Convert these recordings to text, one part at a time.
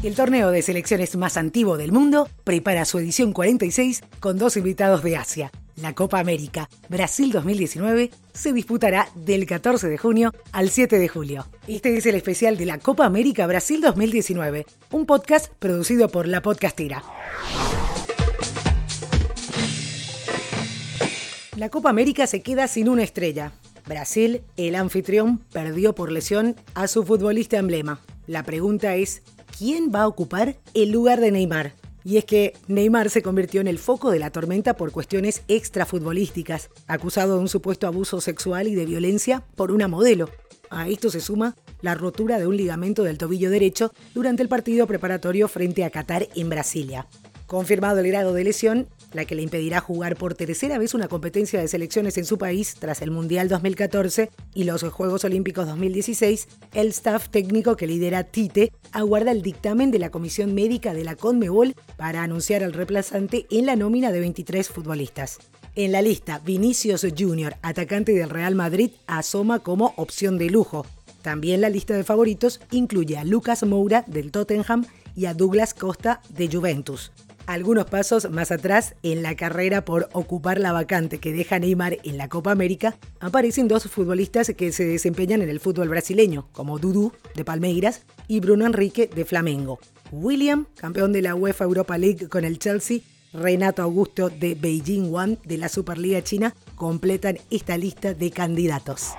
El torneo de selecciones más antiguo del mundo prepara su edición 46 con dos invitados de Asia. La Copa América Brasil 2019 se disputará del 14 de junio al 7 de julio. Este es el especial de la Copa América Brasil 2019, un podcast producido por La Podcastera. La Copa América se queda sin una estrella. Brasil, el anfitrión, perdió por lesión a su futbolista emblema. La pregunta es, ¿quién va a ocupar el lugar de Neymar? Y es que Neymar se convirtió en el foco de la tormenta por cuestiones extrafutbolísticas, acusado de un supuesto abuso sexual y de violencia por una modelo. A esto se suma la rotura de un ligamento del tobillo derecho durante el partido preparatorio frente a Qatar en Brasilia. Confirmado el grado de lesión, la que le impedirá jugar por tercera vez una competencia de selecciones en su país tras el Mundial 2014 y los Juegos Olímpicos 2016, el staff técnico que lidera Tite aguarda el dictamen de la Comisión Médica de la CONMEBOL para anunciar al reemplazante en la nómina de 23 futbolistas. En la lista, Vinicius Jr., atacante del Real Madrid, asoma como opción de lujo. También la lista de favoritos incluye a Lucas Moura del Tottenham y a Douglas Costa de Juventus algunos pasos más atrás en la carrera por ocupar la vacante que deja Neymar en la Copa América, aparecen dos futbolistas que se desempeñan en el fútbol brasileño, como Dudu de Palmeiras y Bruno Enrique de Flamengo. William, campeón de la UEFA Europa League con el Chelsea, Renato Augusto de Beijing One de la Superliga China completan esta lista de candidatos.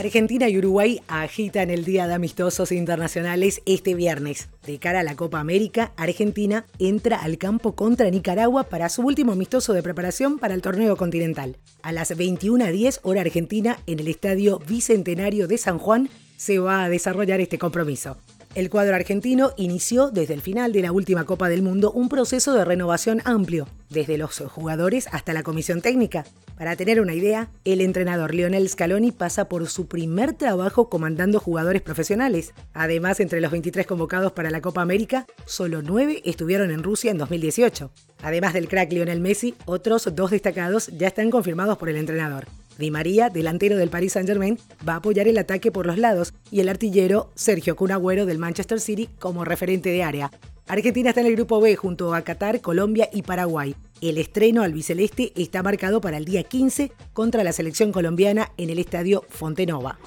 Argentina y Uruguay agitan el Día de Amistosos Internacionales este viernes. De cara a la Copa América, Argentina entra al campo contra Nicaragua para su último amistoso de preparación para el torneo continental. A las 21.10 hora argentina, en el Estadio Bicentenario de San Juan, se va a desarrollar este compromiso. El cuadro argentino inició desde el final de la última Copa del Mundo un proceso de renovación amplio, desde los jugadores hasta la comisión técnica. Para tener una idea, el entrenador Lionel Scaloni pasa por su primer trabajo comandando jugadores profesionales. Además, entre los 23 convocados para la Copa América, solo 9 estuvieron en Rusia en 2018. Además del crack Lionel Messi, otros dos destacados ya están confirmados por el entrenador. Di María, delantero del Paris Saint-Germain, va a apoyar el ataque por los lados y el artillero Sergio Cunagüero del Manchester City como referente de área. Argentina está en el grupo B junto a Qatar, Colombia y Paraguay. El estreno al biceleste está marcado para el día 15 contra la selección colombiana en el estadio Fontenova.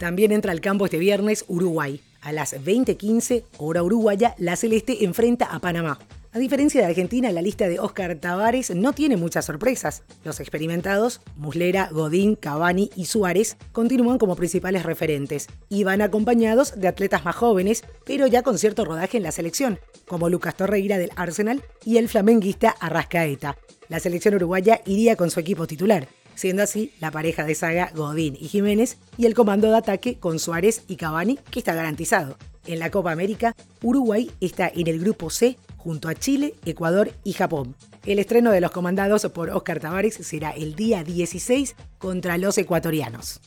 También entra al campo este viernes Uruguay. A las 20:15, hora uruguaya, la Celeste enfrenta a Panamá. A diferencia de Argentina, la lista de Oscar Tavares no tiene muchas sorpresas. Los experimentados, Muslera, Godín, Cavani y Suárez, continúan como principales referentes y van acompañados de atletas más jóvenes, pero ya con cierto rodaje en la selección, como Lucas Torreira del Arsenal y el flamenguista Arrascaeta. La selección uruguaya iría con su equipo titular, siendo así la pareja de saga Godín y Jiménez y el comando de ataque con Suárez y Cavani, que está garantizado. En la Copa América, Uruguay está en el grupo C junto a Chile, Ecuador y Japón. El estreno de los comandados por Oscar Tavares será el día 16 contra los ecuatorianos.